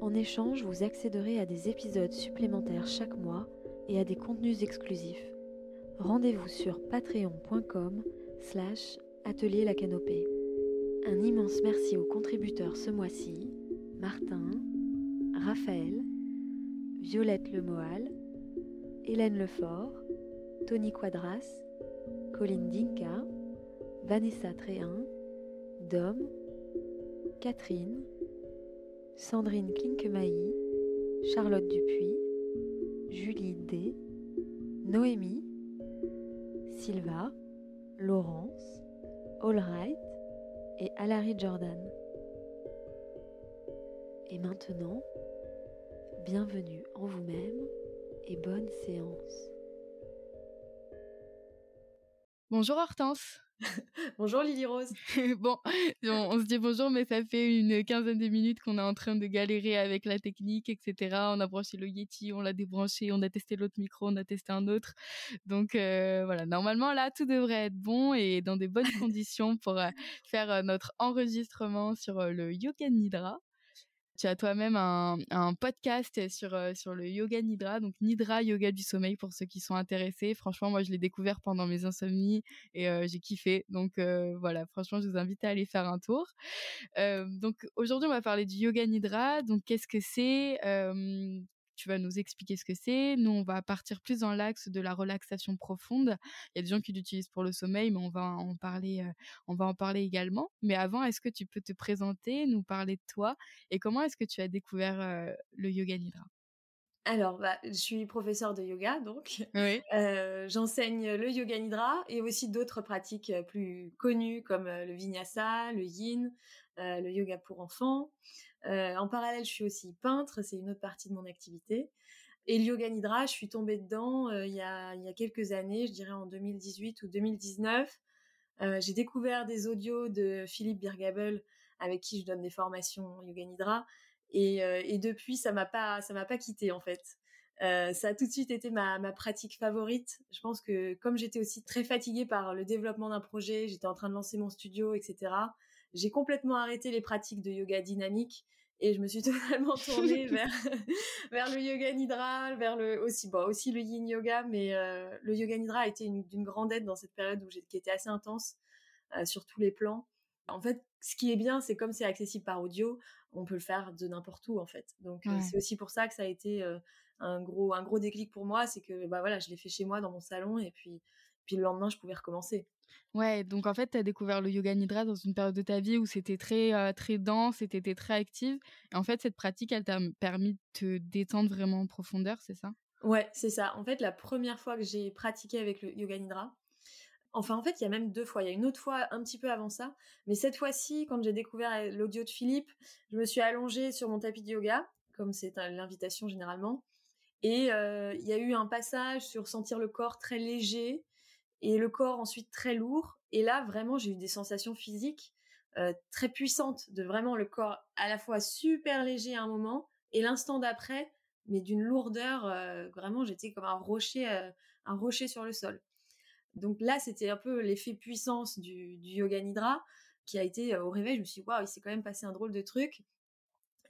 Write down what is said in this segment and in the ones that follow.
En échange, vous accéderez à des épisodes supplémentaires chaque mois et à des contenus exclusifs. Rendez-vous sur patreon.com slash atelier la canopée. Un immense merci aux contributeurs ce mois-ci, Martin, Raphaël, Violette Lemoal, Hélène Lefort, Tony Quadras, Colline Dinka, Vanessa Tréhin, Dom, Catherine, Sandrine Klinkemailly, Charlotte Dupuis, Julie D, Noémie, Silva, Laurence, Allright et Alary Jordan. Et maintenant, bienvenue en vous-même et bonne séance. Bonjour Hortense. bonjour Lily Rose. bon, on, se dit bonjour, mais ça fait une quinzaine de minutes qu'on est en train de galérer avec la technique, etc. On a branché le Yeti, on l'a débranché, on a testé l'autre micro, on a testé un autre. Donc euh, voilà, normalement là, tout devrait être bon et dans des bonnes conditions pour euh, faire euh, notre enregistrement sur le Yoga Nidra tu as toi-même un, podcast sur euh, sur le yoga nidra, donc nidra yoga du sommeil pour ceux qui sont intéressés. Franchement, moi je l'ai découvert pendant mes insomnies et euh, j'ai kiffé. Donc euh, voilà, franchement, je vous invite à aller faire un tour. donc aujourd'hui, on va parler du yoga nidra. Donc qu'est-ce que c'est? Tu vas nous expliquer ce que c'est. Nous, on va partir plus dans l'axe de la relaxation profonde. Il y a des gens qui l'utilisent pour le sommeil, mais on va en parler, euh, on va en parler également. Mais avant, est-ce que tu peux te présenter, nous parler de toi et comment est-ce que tu as découvert euh, le yoga nidra? Alors, bah, je suis professeure de yoga, donc oui. euh, j'enseigne le yoga nidra et aussi d'autres pratiques euh, plus connues comme euh, le vinyasa, le yin, euh, le yoga pour enfants. Euh, en parallèle, je suis aussi peintre, c'est une autre partie de mon activité. Et le yoga nidra, je suis tombée dedans il, y a, il y a quelques années, je dirais en 2018 ou 2019. J'ai découvert des audios de Philippe Birgabel avec qui je donne des formations yoga nidra et, euh, et depuis, ça m'a pas, ça m'a pas quitté en fait. Euh, ça a tout de suite été ma, ma pratique favorite. Je pense que comme j'étais aussi très fatiguée par le développement d'un projet, j'étais en train de lancer mon studio, etc. J'ai complètement arrêté les pratiques de yoga dynamique et je me suis totalement tournée vers vers le yoga nidra, vers le aussi bon aussi le yin yoga, mais euh, le yoga nidra a été d'une grande aide dans cette période où qui était assez intense euh, sur tous les plans. En fait, ce qui est bien, c'est comme c'est accessible par audio, on peut le faire de n'importe où en fait. Donc euh, c'est aussi pour ça que ça a été euh, un gros un gros déclic pour moi, c'est que bah voilà, je l'ai fait chez moi dans mon salon et puis puis le lendemain je pouvais recommencer. Ouais, donc en fait tu as découvert le yoga nidra dans une période de ta vie où c'était très euh, très dense, et t'étais très active et en fait cette pratique elle t'a permis de te détendre vraiment en profondeur, c'est ça? Ouais, c'est ça. En fait, la première fois que j'ai pratiqué avec le yoga nidra, Enfin, en fait, il y a même deux fois. Il y a une autre fois un petit peu avant ça. Mais cette fois-ci, quand j'ai découvert l'audio de Philippe, je me suis allongée sur mon tapis de yoga, comme c'est l'invitation généralement. Et euh, il y a eu un passage sur sentir le corps très léger et le corps ensuite très lourd. Et là, vraiment, j'ai eu des sensations physiques euh, très puissantes de vraiment le corps à la fois super léger à un moment et l'instant d'après, mais d'une lourdeur. Euh, vraiment, j'étais comme un rocher, un rocher sur le sol. Donc là, c'était un peu l'effet puissance du, yoga nidra qui a été au réveil. Je me suis dit, waouh, il s'est quand même passé un drôle de truc.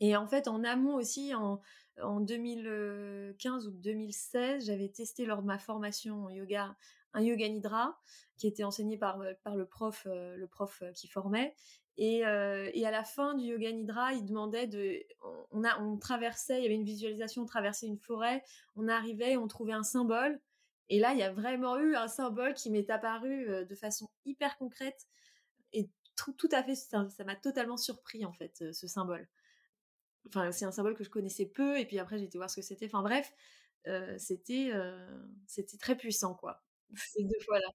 Et en fait, en amont aussi, en, en 2015 ou 2016, j'avais testé lors de ma formation en yoga un yoga nidra qui était enseigné par le prof le prof qui formait et, et à la fin du yoga nidra il demandait de on a on traversait il y avait une visualisation on traversait une forêt on arrivait on trouvait un symbole et là, il y a vraiment eu un symbole qui m'est apparu euh, de façon hyper concrète et tout, à fait, ça m'a totalement surpris en fait, euh, ce symbole. Enfin, c'est un symbole que je connaissais peu et puis après j'ai été voir ce que c'était. Enfin bref, euh, c'était très puissant quoi. Ces deux fois là.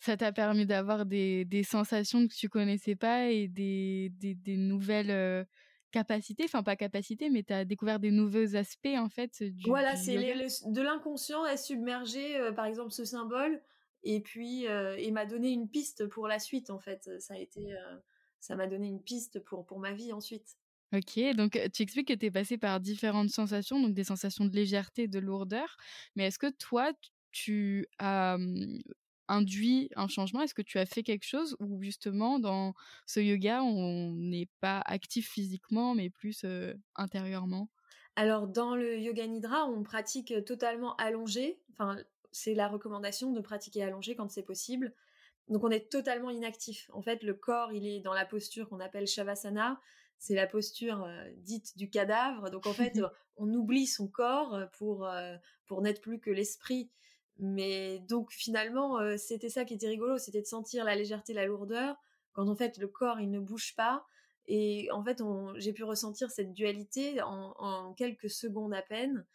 Ça t'a permis d'avoir des, des sensations que tu connaissais pas et des, des nouvelles capacité, enfin pas capacité, mais tu as découvert des nouveaux aspects en fait du Voilà, c'est de l'inconscient est submergé par exemple ce symbole et puis il m'a donné une piste pour la suite en fait. Ça a été ça m'a donné une piste pour pour ma vie ensuite. Ok, donc tu expliques que tu es passé par différentes sensations, donc des sensations de légèreté, de lourdeur. Mais est-ce que toi, tu as induit un changement? Est-ce que tu as fait quelque chose ou justement dans ce yoga, on n'est pas actif physiquement, mais plus intérieurement? Alors dans le yoga nidra, on pratique totalement allongé. Enfin, c'est la recommandation de pratiquer allongé quand c'est possible. Donc on est totalement inactif. En fait, le corps, il est dans la posture qu'on appelle shavasana c'est la posture dite du cadavre. Donc en fait, on oublie son corps pour pour n'être plus que l'esprit. Mais donc finalement, c'était ça qui était rigolo, c'était de sentir la légèreté, la lourdeur, quand en fait le corps il ne bouge pas. Et en fait, j'ai pu ressentir cette dualité en, quelques secondes à peine,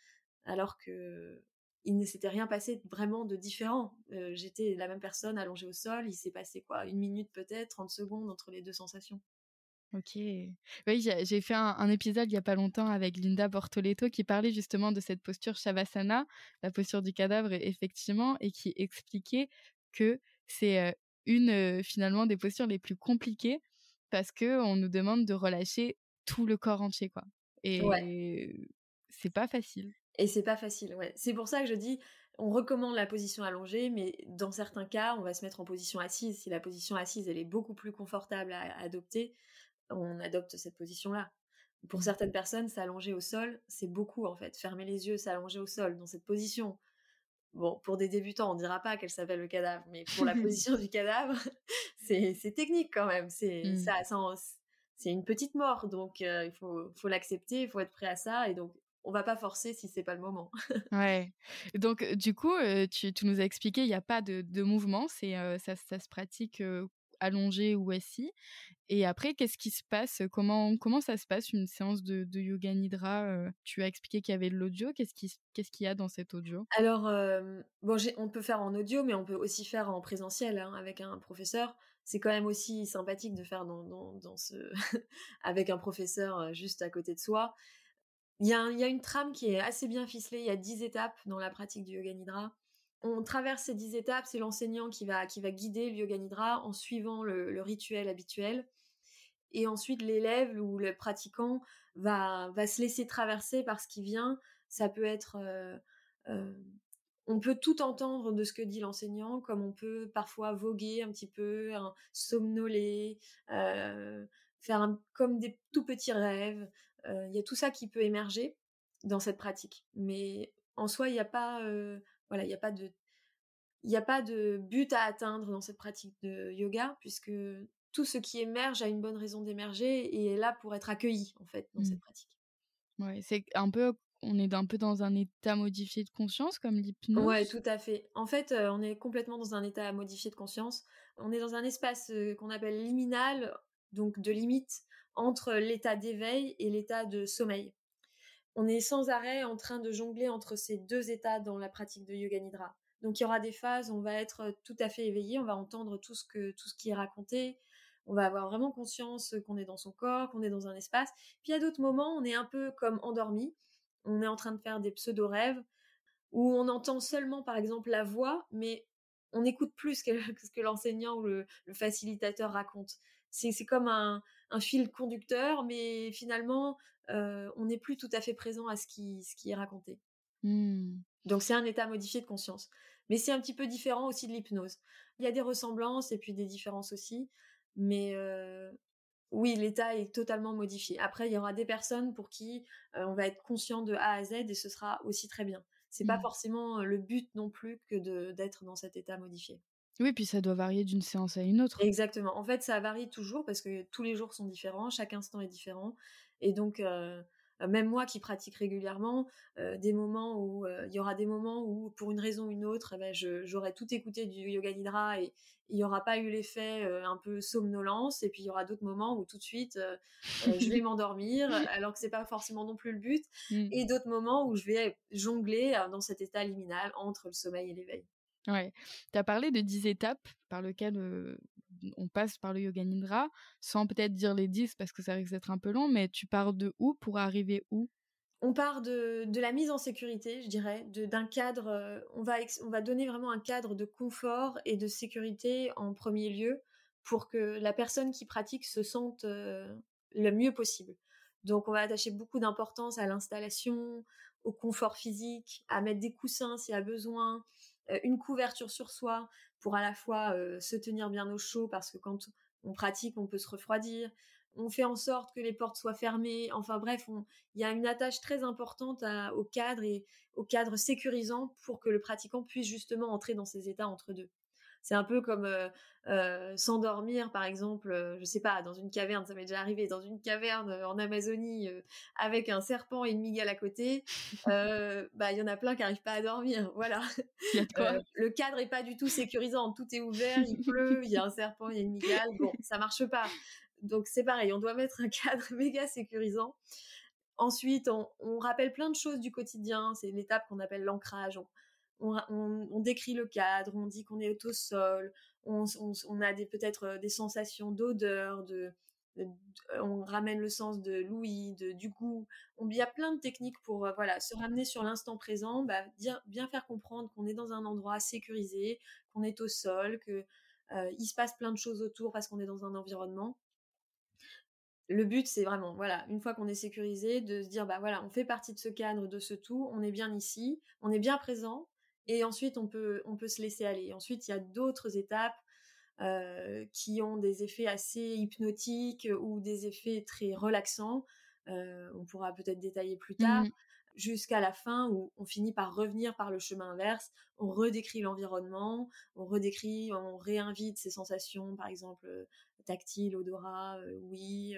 alors que il ne s'était rien passé vraiment de différent. J'étais la même personne allongée au sol, il s'est passé quoi, une minute peut-être, 30 secondes entre les deux sensations. Ok. Oui, j'ai fait un, épisode il y a pas longtemps avec Linda Bortoletto qui parlait justement de cette posture Shavasana, la posture du cadavre, effectivement, et qui expliquait que c'est une finalement des postures les plus compliquées parce que on nous demande de relâcher tout le corps entier, quoi. Et c'est pas facile. Et c'est pas facile, ouais. C'est pour ça que je dis, on recommande la position allongée, mais dans certains cas, on va se mettre en position assise. Si la position assise, elle est beaucoup plus confortable à adopter, on adopte cette position-là. Pour certaines personnes, s'allonger au sol, c'est beaucoup en fait. Fermer les yeux, s'allonger au sol dans cette position. Bon, pour des débutants, on dira pas qu'elle s'appelle le cadavre, mais pour la position du cadavre, c'est technique quand même. C'est mmh. ça, c'est une petite mort, donc euh, il faut, faut l'accepter, il faut être prêt à ça, et donc on va pas forcer si c'est pas le moment. ouais. Donc du coup, euh, tu, nous as expliqué, il n'y a pas de, mouvement, c'est euh, ça, ça, se pratique allongé ou assis. Et après, qu'est-ce qui se passe? Comment, comment ça se passe une séance de, yoga nidra Tu as expliqué qu'il y avait de l'audio. Qu'est-ce qu'il y a dans cet audio? Alors, bon, on peut faire en audio, mais on peut aussi faire en présentiel hein, avec un professeur. C'est quand même aussi sympathique de faire dans, dans, ce avec un professeur juste à côté de soi. Il y, a il y a une trame qui est assez bien ficelée. Il y a 10 étapes dans la pratique du yoga nidra on traverse ces dix étapes, c'est l'enseignant qui va, guider le yoga nidra en suivant le, rituel habituel. Et ensuite, l'élève ou le pratiquant va, va se laisser traverser par ce qui vient. Ça peut être... Euh, euh, on peut tout entendre de ce que dit l'enseignant, comme on peut parfois voguer un petit peu, somnoler, euh, faire comme des tout petits rêves. Il y a tout ça qui peut émerger dans cette pratique. Mais en soi, il n'y a pas voilà, il n'y a pas de il a pas de but à atteindre dans cette pratique de yoga puisque tout ce qui émerge a une bonne raison d'émerger et est là pour être accueilli en fait dans cette mmh. pratique. Ouais, c'est un peu on est un peu dans un état modifié de conscience comme l'hypnose? Ouais, tout à fait. En fait, on est complètement dans un état modifié de conscience. On est dans un espace qu'on appelle liminal, donc de limite entre l'état d'éveil et l'état de sommeil on est sans arrêt en train de jongler entre ces deux états dans la pratique de yoga nidra. Donc il y aura des phases on va être tout à fait éveillé, on va entendre tout ce que ce qui est raconté, on va avoir vraiment conscience qu'on est dans son corps, qu'on est dans un espace. Puis à d'autres moments, on est un peu comme endormi, on est en train de faire des pseudo rêves où on entend seulement par exemple la voix, mais on n'écoute plus ce que, l'enseignant ou le, facilitateur raconte. C'est comme un, fil conducteur, mais finalement, euh, on n'est plus tout à fait présent à ce qui, ce qui est raconté. Mmh. Donc c'est un état modifié de conscience. Mais c'est un petit peu différent aussi de l'hypnose. Il y a des ressemblances et puis des différences aussi. Mais euh, oui, l'état est totalement modifié. Après, il y aura des personnes pour qui euh, on va être conscient de A à Z et ce sera aussi très bien. C'est pas mmh. forcément le but non plus que d'être dans cet état modifié. Oui, puis ça doit varier d'une séance à une autre. Exactement. En fait, ça varie toujours parce que tous les jours sont différents, chaque instant est différent. Et donc, euh, même moi qui pratique régulièrement, euh, des moments où euh, il y aura des moments où, pour une raison ou une autre, eh ben, j'aurais tout écouté du yoga nidra et il n'y aura pas eu l'effet un peu somnolence. Et puis il y aura d'autres moments où tout de suite, je vais m'endormir, alors que c'est pas forcément non plus le but. Mmh. Et d'autres moments où je vais jongler dans cet état liminal entre le sommeil et l'éveil. Ouais. Tu as parlé de 10 étapes par lesquelles on passe par le yoga nidra, sans peut-être dire les 10 parce que ça risque d'être un peu long, mais tu pars de où pour arriver où? On part de, de, la mise en sécurité, je dirais, d'un cadre. Euh, on, va on va donner vraiment un cadre de confort et de sécurité en premier lieu pour que la personne qui pratique se sente euh, le mieux possible. Donc, on va attacher beaucoup d'importance à l'installation, au confort physique, à mettre des coussins s'il y a besoin, euh, une couverture sur soi pour à la fois se tenir bien au chaud parce que quand on pratique, on peut se refroidir on fait en sorte que les portes soient fermées. Enfin bref, il y a une attache très importante au cadre et au cadre sécurisant pour que le pratiquant puisse justement entrer dans ces états entre deux. C'est un peu comme euh, euh, s'endormir, par exemple, je sais pas, dans une caverne, ça m'est déjà arrivé, dans une caverne en Amazonie avec un serpent et une migale à côté. bah, il y en a plein qui n'arrivent pas à dormir, voilà. le cadre est pas du tout sécurisant, tout est ouvert, il pleut, il y a un serpent, il y a une migale, bon, ça marche pas. Donc c'est pareil, on doit mettre un cadre méga sécurisant. Ensuite, on, rappelle plein de choses du quotidien. C'est l'étape qu'on appelle l'ancrage. On, décrit le cadre, on dit qu'on est au sol, on, a peut-être euh, des sensations d'odeur, de, on ramène le sens de l'ouïe, du goût. il y a plein de techniques pour euh, se ramener sur l'instant présent, bah, bien faire comprendre qu'on est dans un endroit sécurisé, qu'on est au sol, que euh, se passe plein de choses autour parce qu'on est dans un environnement le but, c'est vraiment, voilà, une fois qu'on est sécurisé, de se dire, bah voilà, on fait partie de ce cadre, de ce tout, on est bien ici, on est bien présent, et ensuite on peut, on peut se laisser aller. Ensuite, il y a d'autres étapes euh, qui ont des effets assez hypnotiques ou des effets très relaxants. Euh, on pourra peut-être détailler plus tard. Mmh. Jusqu'à la fin où on finit par revenir par le chemin inverse, on redécrit l'environnement, on redécrit, on réinvite ces sensations, par exemple tactile, odorat, euh, oui.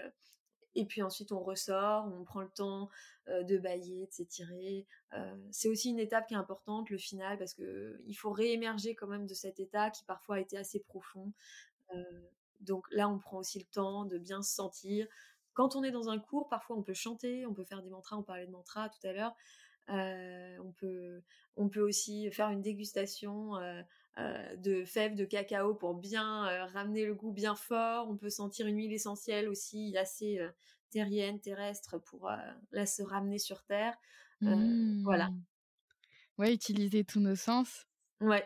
Et puis ensuite on ressort, on prend le temps de bailler, de s'étirer. c'est aussi une étape qui est importante, le final, parce que il faut réémerger quand même de cet état qui parfois a été assez profond. donc là, on prend aussi le temps de bien se sentir. Quand on est dans un cours, parfois on peut chanter, on peut faire des mantras. On parlait de mantras tout à l'heure. on peut, on peut aussi faire une dégustation euh, de fèves de cacao pour bien euh, ramener le goût bien fort. On peut sentir une huile essentielle aussi assez euh, terrienne, terrestre pour là se ramener sur terre. Voilà. Mmh. Ouais, utiliser tous nos sens. Ouais.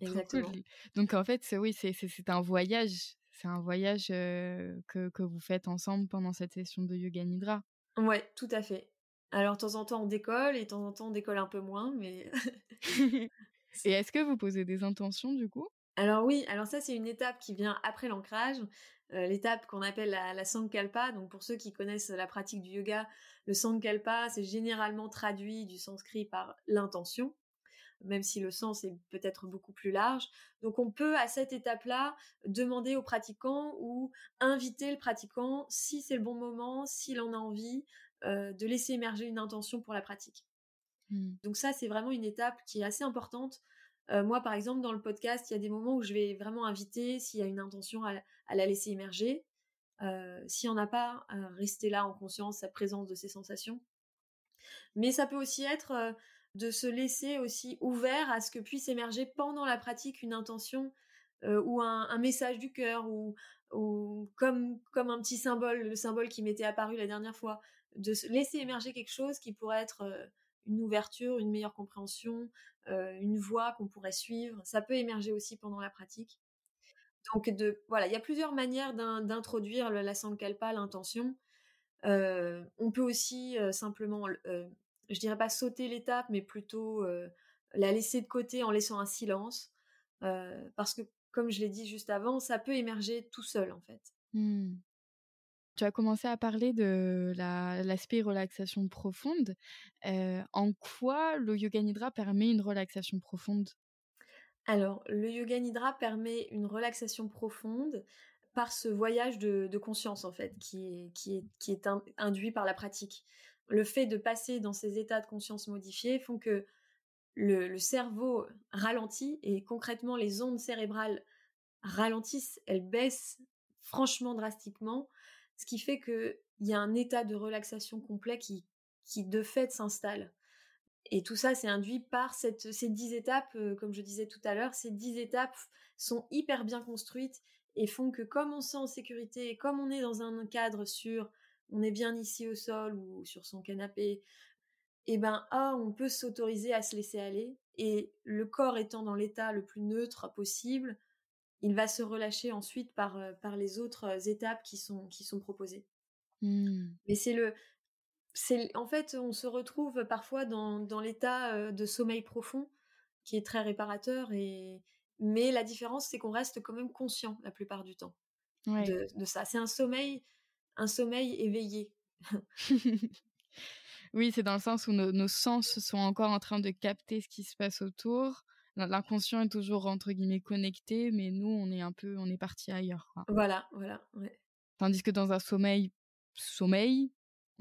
Exactement. Donc en fait, oui, c'est un voyage. C'est un voyage que, que vous faites ensemble pendant cette session de yoga nidra. Ouais, tout à fait. Alors, de temps en temps, on décolle et de temps en temps, on décolle un peu moins, mais Et est-ce que vous posez des intentions du coup? Alors oui, alors ça c'est une étape qui vient après l'ancrage, euh, l'étape qu'on appelle la, Sankalpa. Donc pour ceux qui connaissent la pratique du yoga, le Sankalpa c'est généralement traduit du sanskrit par l'intention, même si le sens est peut-être beaucoup plus large. Donc on peut à cette étape-là demander au pratiquant ou inviter le pratiquant, si c'est le bon moment, s'il en a envie, euh, de laisser émerger une intention pour la pratique. Mmh. Donc ça, c'est vraiment une étape qui est assez importante. Euh, moi, par exemple, dans le podcast, il y a des moments où je vais vraiment inviter, s'il y a une intention, à, la laisser émerger. Euh, s'il n'y en a pas, à rester là en conscience, sa présence de ses sensations. Mais ça peut aussi être euh, de se laisser aussi ouvert à ce que puisse émerger pendant la pratique une intention ou un, message du cœur ou, comme, comme un petit symbole, le symbole qui m'était apparu la dernière fois, de se laisser émerger quelque chose qui pourrait être une ouverture, une meilleure compréhension, une voie qu'on pourrait suivre. Ça peut émerger aussi pendant la pratique. Donc voilà, il y a plusieurs manières d'introduire la sankalpa, l'intention. On peut aussi simplement, je dirais pas sauter l'étape, mais plutôt la laisser de côté en laissant un silence, parce que comme je l'ai dit juste avant, ça peut émerger tout seul en fait. Mmh. Tu as commencé à parler de l'aspect relaxation profonde. en quoi le yoga nidra permet une relaxation profonde? Alors, le yoga nidra permet une relaxation profonde par ce voyage de, conscience, en fait, qui est, induit par la pratique. Le fait de passer dans ces états de conscience modifiés font que le cerveau ralentit et concrètement les ondes cérébrales ralentissent, elles baissent franchement drastiquement ce qui fait qu'il y a un état de relaxation complet qui, de fait s'installe. Et tout ça, c'est induit par ces dix étapes, euh, comme je disais tout à l'heure, ces dix étapes sont hyper bien construites et font que comme on se sent en sécurité, comme on est dans un cadre sûr, on est bien ici au sol ou sur son canapé, eh ben ah, on peut s'autoriser à se laisser aller et le corps étant dans l'état le plus neutre possible, il va se relâcher ensuite par, euh, par les autres étapes qui sont, qui sont proposées. Mmh. Mais c'est le, c'est en fait, on se retrouve parfois dans, dans l'état euh, de sommeil profond qui est très réparateur et mais la différence c'est qu'on reste quand même conscient la plupart du temps de, de, ça. C'est un sommeil, un sommeil éveillé. oui, c'est dans le sens où nos, nos, sens sont encore en train de capter ce qui se passe autour. L'inconscient est toujours entre guillemets connecté, mais nous on est un peu, on est parti ailleurs. Voilà, voilà. Ouais. Tandis que dans un sommeil, sommeil,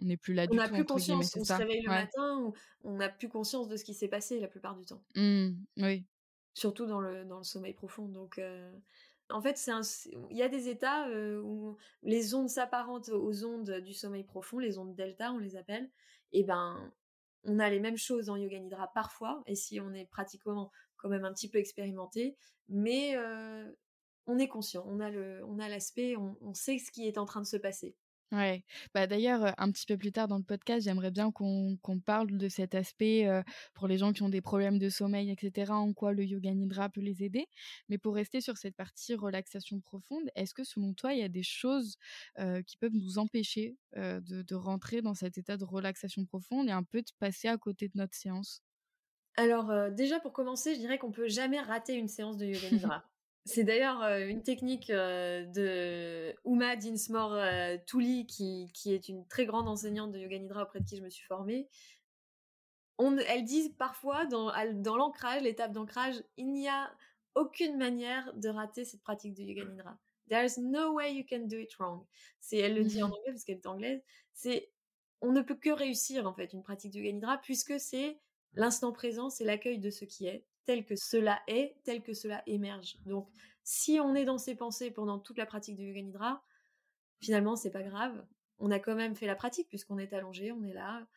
on n'est plus là du tout. On n'a plus conscience. On se réveille le matin, on n'a plus conscience de ce qui s'est passé la plupart du temps. Mmh, oui. Surtout dans le, dans le sommeil profond. Donc, euh, en fait, c'est il y a des états euh, où les ondes s'apparentent aux ondes du sommeil profond, les ondes delta, on les appelle. Et ben, on a les mêmes choses en yoga nidra parfois, et si on est pratiquement quand même un petit peu expérimenté, mais on est conscient, on a le, on a l'aspect, on, sait ce qui est en train de se passer. Ouais. Bah d'ailleurs, un petit peu plus tard dans le podcast, j'aimerais bien qu'on parle de cet aspect pour les gens qui ont des problèmes de sommeil, etc. En quoi le yoga nidra peut les aider. Mais pour rester sur cette partie relaxation profonde, est-ce que selon toi, il y a des choses qui peuvent nous empêcher de, de, rentrer dans cet état de relaxation profonde et un peu de passer à côté de notre séance? Alors déjà pour commencer, je dirais qu'on peut jamais rater une séance de yoga nidra. C'est d'ailleurs euh, une technique euh, de Uma Dinsmore euh, Touli, qui, qui, est une très grande enseignante de Yoga Nidra auprès de qui je me suis formée. On, elle dit parfois dans, dans l'ancrage, l'étape d'ancrage, il n'y a aucune manière de rater cette pratique de Yoga Nidra. There's no way you can do it wrong. C'est, elle le dit en anglais parce qu'elle est anglaise. C'est, on ne peut que réussir en fait une pratique de Yoga Nidra puisque c'est l'instant présent, c'est l'accueil de ce qui est tel que cela est, tel que cela émerge. Donc, si on est dans ses pensées pendant toute la pratique de Yoga Nidra, finalement, c'est pas grave. On a quand même fait la pratique puisqu'on est allongé, on est là,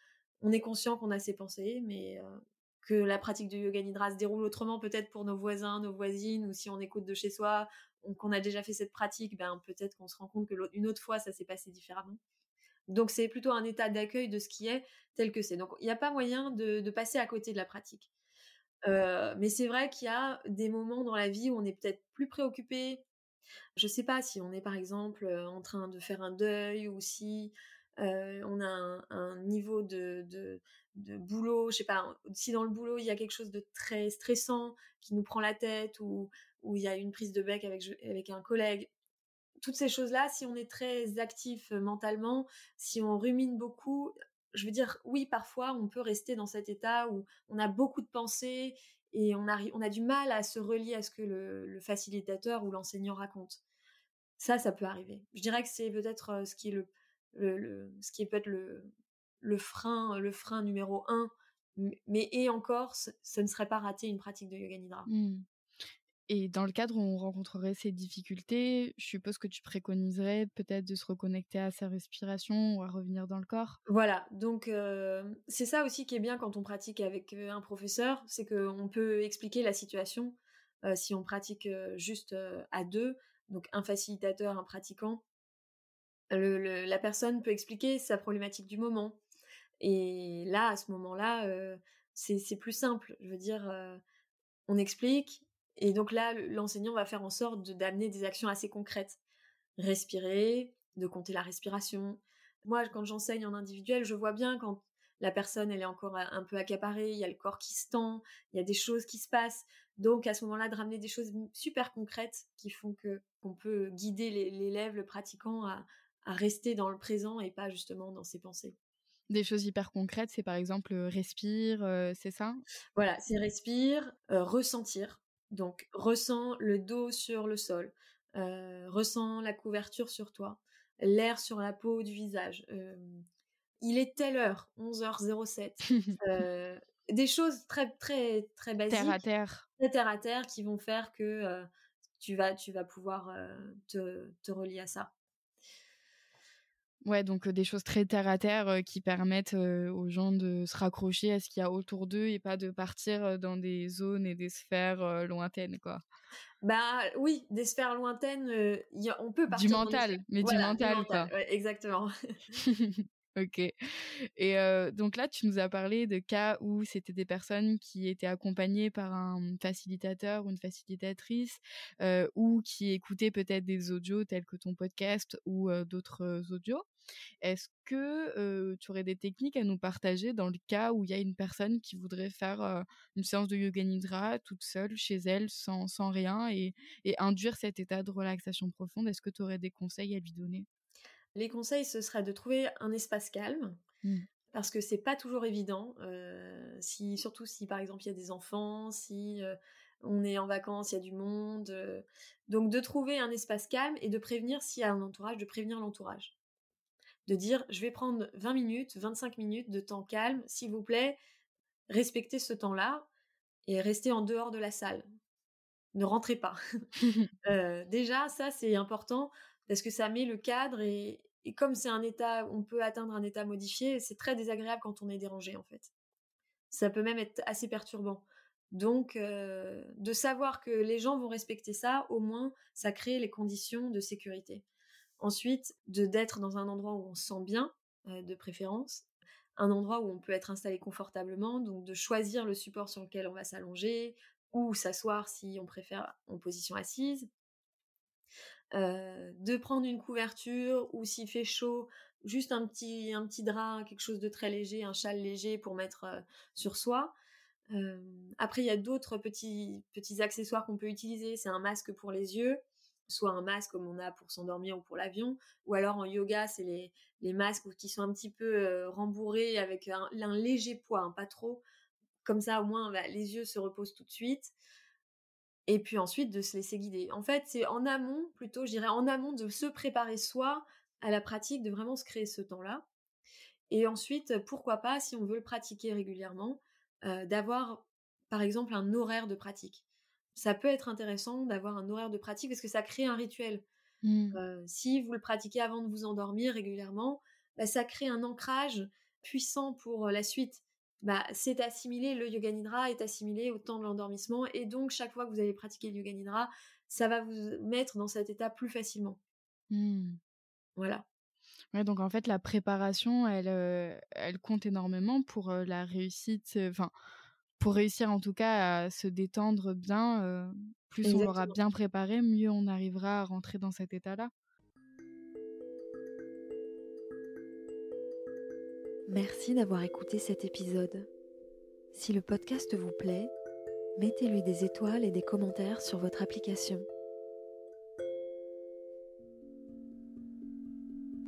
on est conscient qu'on a ses pensées, mais euh, que la pratique de Yoga Nidra se déroule autrement peut-être pour nos voisins, nos voisines, ou si on écoute de chez soi, qu'on a déjà fait cette pratique, ben peut-être qu'on se rend compte que une autre fois ça s'est passé différemment. Donc c'est plutôt un état d'accueil de ce qui est tel que c'est. Donc il n'y a pas moyen de passer à côté de la pratique. Euh, mais c'est vrai qu'il y a des moments dans la vie où on est peut-être plus préoccupé. Je sais pas si on est par exemple euh, en train de faire un deuil ou si euh, on a un, niveau de, boulot, je sais pas, si dans le boulot il y a quelque chose de très stressant qui nous prend la tête ou, ou il y a une prise de bec avec un collègue. Toutes ces choses-là, si on est très actif mentalement, si on rumine beaucoup, je veux dire, oui, parfois, on peut rester dans cet état où on a beaucoup de pensées et on a, du mal à se relier à ce que le, facilitateur ou l'enseignant raconte. Ça, ça peut arriver. Je dirais que c'est peut-être euh, ce qui est le, peut-être le, frein, le frein numéro un. Mais et encore, ce, ne serait pas rater une pratique de yoga nidra. Mmh. Et dans le cadre où on rencontrerait ces difficultés, je suppose que tu préconiserais peut-être de se reconnecter à sa respiration ou à revenir dans le corps. Voilà, donc euh, c'est ça aussi qui est bien quand on pratique avec euh, un professeur, c'est qu'on peut expliquer la situation. Euh, si on pratique juste à deux, donc un facilitateur, un pratiquant, la personne peut expliquer sa problématique du moment. Et là, à ce moment-là, c'est plus simple. Je veux dire, on explique, et donc là, l'enseignant va faire en sorte d'amener des actions assez concrètes. Respirer, de compter la respiration. Moi, quand j'enseigne en individuel, je vois bien quand la personne, elle est encore un peu accaparée, il y a le corps qui se tend, il y a des choses qui se passent. Donc, à ce moment-là, de ramener des choses super concrètes qui font que qu'on peut guider l'élève, le pratiquant, à, rester dans le présent et pas justement dans ses pensées. Des choses hyper concrètes, c'est par exemple euh, respire, euh, c'est ça? Voilà, c'est respire, euh, ressentir. Donc, ressens le dos sur le sol, euh, ressens la couverture sur toi, l'air sur la peau du visage. Euh, il est telle heure, 11h07. Euh, des choses très, très, très basiques. Terre à terre. Très terre à terre qui vont faire que tu, vas, tu vas pouvoir te, te relier à ça. Ouais, donc des choses très terre à terre qui permettent aux gens de se raccrocher à ce qu'il y a autour d'eux et pas de partir dans des zones et des sphères lointaines, quoi. Bah oui, des sphères lointaines, y a, on peut partir. Du mental, mais du mental, quoi. exactement. Ok. Et donc là, tu nous as parlé de cas où c'était des personnes qui étaient accompagnées par un facilitateur ou une facilitatrice ou qui écoutaient peut-être des audios tels que ton podcast ou d'autres audios. Est-ce que tu aurais des techniques à nous partager dans le cas où il y a une personne qui voudrait faire une séance de yoga nidra toute seule chez elle sans, sans rien et, et induire cet état de relaxation profonde? Est-ce que tu aurais des conseils à lui donner? Les conseils, ce serait de trouver un espace calme. Mmh. Parce que c'est pas toujours évident, euh, si, surtout si par exemple il y a des enfants, si euh, on est en vacances, il y a du monde. Euh. donc de trouver un espace calme et de prévenir s'il y a un entourage, de prévenir l'entourage. De dire je vais prendre 20 minutes, 25 minutes de temps calme, s'il vous plaît, respectez ce temps-là et restez en dehors de la salle. Ne rentrez pas. déjà, ça c'est important parce que ça met le cadre et, comme c'est un état, on peut atteindre un état modifié, c'est très désagréable quand on est dérangé en fait. Ça peut même être assez perturbant. Donc, euh, de savoir que les gens vont respecter ça, au moins, ça crée les conditions de sécurité. Ensuite, de d'être dans un endroit où on se sent bien, euh, de préférence, un endroit où on peut être installé confortablement, donc de choisir le support sur lequel on va s'allonger ou s'asseoir si on préfère en position assise, euh, de prendre une couverture ou s'il fait chaud, juste un petit, un petit drap, quelque chose de très léger, un châle léger pour mettre euh, sur soi. Euh, après, il y a d'autres petits, petits accessoires qu'on peut utiliser. C'est un masque pour les yeux, soit un masque comme on a pour s'endormir ou pour l'avion, ou alors en yoga, c'est les, les masques qui sont un petit peu rembourrés avec un, léger poids, hein, pas trop. Comme ça, au moins, bah, les yeux se reposent tout de suite et puis ensuite de se laisser guider. En fait, c'est en amont, plutôt, je dirais en amont de se préparer soi à la pratique, de vraiment se créer ce temps-là. Et ensuite, pourquoi pas, si on veut le pratiquer régulièrement, euh, d'avoir par exemple un horaire de pratique. Ça peut être intéressant d'avoir un horaire de pratique parce que ça crée un rituel. Mmh. Euh, si vous le pratiquez avant de vous endormir régulièrement, bah, ça crée un ancrage puissant pour la suite bah, c'est assimilé, le yoga nidra est assimilé au temps de l'endormissement et donc chaque fois que vous allez pratiquer le yoga nidra, ça va vous mettre dans cet état plus facilement. Mmh. Voilà. Ouais, donc en fait la préparation, elle, euh, elle compte énormément pour euh, la réussite, euh, enfin pour réussir en tout cas à se détendre bien. plus on aura bien préparé, mieux on arrivera à rentrer dans cet état-là. Merci d'avoir écouté cet épisode. Si le podcast vous plaît, mettez-lui des étoiles et des commentaires sur votre application.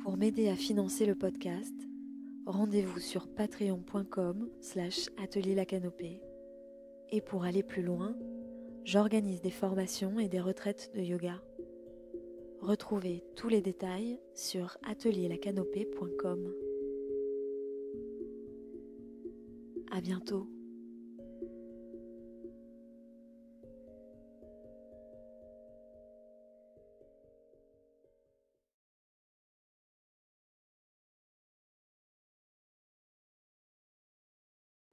Pour m'aider à financer le podcast, rendez-vous sur patreon.com slash atelier la canopée. Et pour aller plus loin, j'organise des formations et des retraites de yoga. Retrouvez tous les détails sur atelierlacanopée.com. À bientôt.